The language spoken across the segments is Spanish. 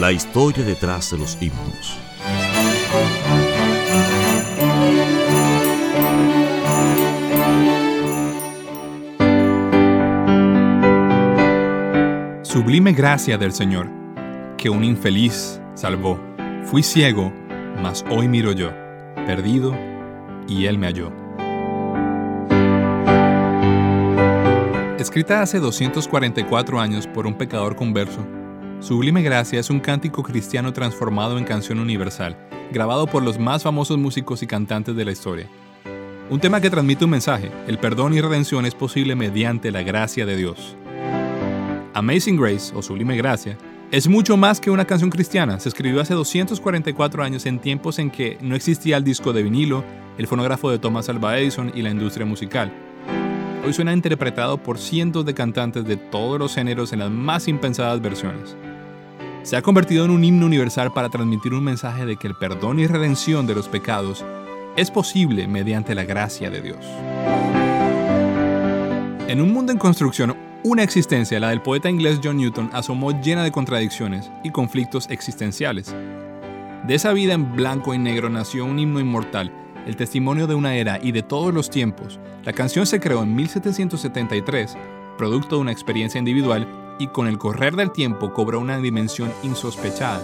La historia detrás de los himnos. Sublime gracia del Señor, que un infeliz salvó. Fui ciego, mas hoy miro yo, perdido, y Él me halló. Escrita hace 244 años por un pecador converso, Sublime Gracia es un cántico cristiano transformado en canción universal, grabado por los más famosos músicos y cantantes de la historia. Un tema que transmite un mensaje, el perdón y redención es posible mediante la gracia de Dios. Amazing Grace, o Sublime Gracia, es mucho más que una canción cristiana. Se escribió hace 244 años en tiempos en que no existía el disco de vinilo, el fonógrafo de Thomas Alva Edison y la industria musical. Hoy suena interpretado por cientos de cantantes de todos los géneros en las más impensadas versiones se ha convertido en un himno universal para transmitir un mensaje de que el perdón y redención de los pecados es posible mediante la gracia de Dios. En un mundo en construcción, una existencia, la del poeta inglés John Newton, asomó llena de contradicciones y conflictos existenciales. De esa vida en blanco y negro nació un himno inmortal, el testimonio de una era y de todos los tiempos. La canción se creó en 1773, producto de una experiencia individual y con el correr del tiempo cobró una dimensión insospechada.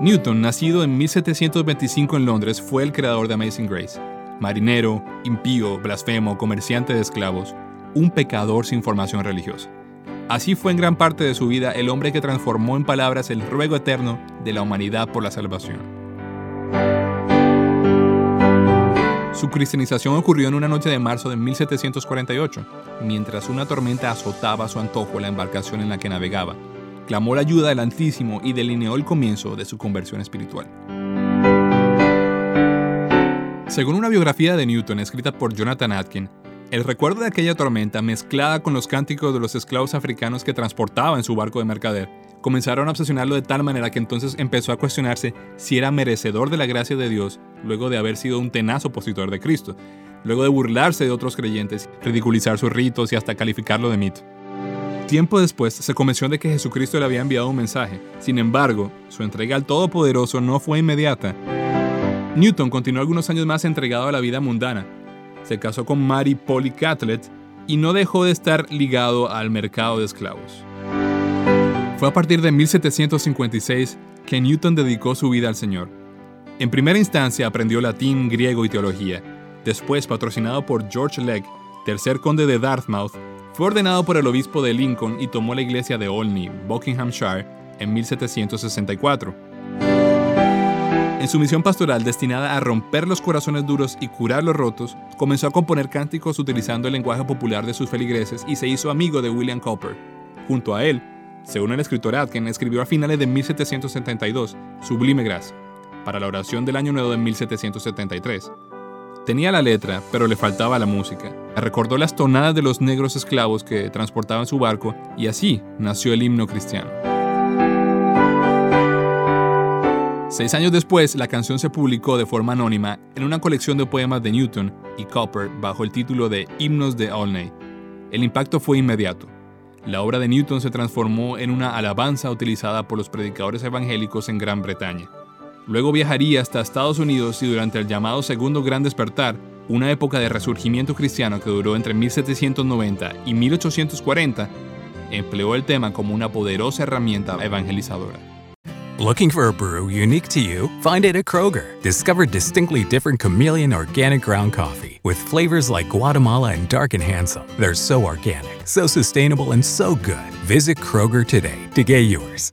Newton, nacido en 1725 en Londres, fue el creador de Amazing Grace. Marinero, impío, blasfemo, comerciante de esclavos, un pecador sin formación religiosa. Así fue en gran parte de su vida el hombre que transformó en palabras el ruego eterno de la humanidad por la salvación. Su cristianización ocurrió en una noche de marzo de 1748, mientras una tormenta azotaba a su antojo la embarcación en la que navegaba. Clamó la ayuda del Altísimo y delineó el comienzo de su conversión espiritual. Según una biografía de Newton escrita por Jonathan Atkin, el recuerdo de aquella tormenta, mezclada con los cánticos de los esclavos africanos que transportaba en su barco de mercader, comenzaron a obsesionarlo de tal manera que entonces empezó a cuestionarse si era merecedor de la gracia de Dios luego de haber sido un tenaz opositor de Cristo, luego de burlarse de otros creyentes, ridiculizar sus ritos y hasta calificarlo de mito. Tiempo después se convenció de que Jesucristo le había enviado un mensaje, sin embargo, su entrega al Todopoderoso no fue inmediata. Newton continuó algunos años más entregado a la vida mundana. Se casó con Mary Polly Catlett y no dejó de estar ligado al mercado de esclavos. Fue a partir de 1756 que Newton dedicó su vida al Señor. En primera instancia aprendió latín, griego y teología. Después, patrocinado por George Legg, tercer conde de Dartmouth, fue ordenado por el obispo de Lincoln y tomó la iglesia de Olney, Buckinghamshire, en 1764. En su misión pastoral destinada a romper los corazones duros y curar los rotos, comenzó a componer cánticos utilizando el lenguaje popular de sus feligreses y se hizo amigo de William Cowper. Junto a él, según el escritor Atkin, escribió a finales de 1772 Sublime Gracia, para la oración del Año Nuevo de 1773. Tenía la letra, pero le faltaba la música. Recordó las tonadas de los negros esclavos que transportaban su barco y así nació el himno cristiano. Seis años después, la canción se publicó de forma anónima en una colección de poemas de Newton y Copper bajo el título de Himnos de Olney. El impacto fue inmediato. La obra de Newton se transformó en una alabanza utilizada por los predicadores evangélicos en Gran Bretaña. Luego viajaría hasta Estados Unidos y durante el llamado Segundo Gran Despertar, una época de resurgimiento cristiano que duró entre 1790 y 1840, empleó el tema como una poderosa herramienta evangelizadora. Looking for a brew unique to you? Find it at Kroger. Discover distinctly different chameleon organic ground coffee with flavors like Guatemala and Dark and Handsome. They're so organic, so sustainable, and so good. Visit Kroger today to get yours.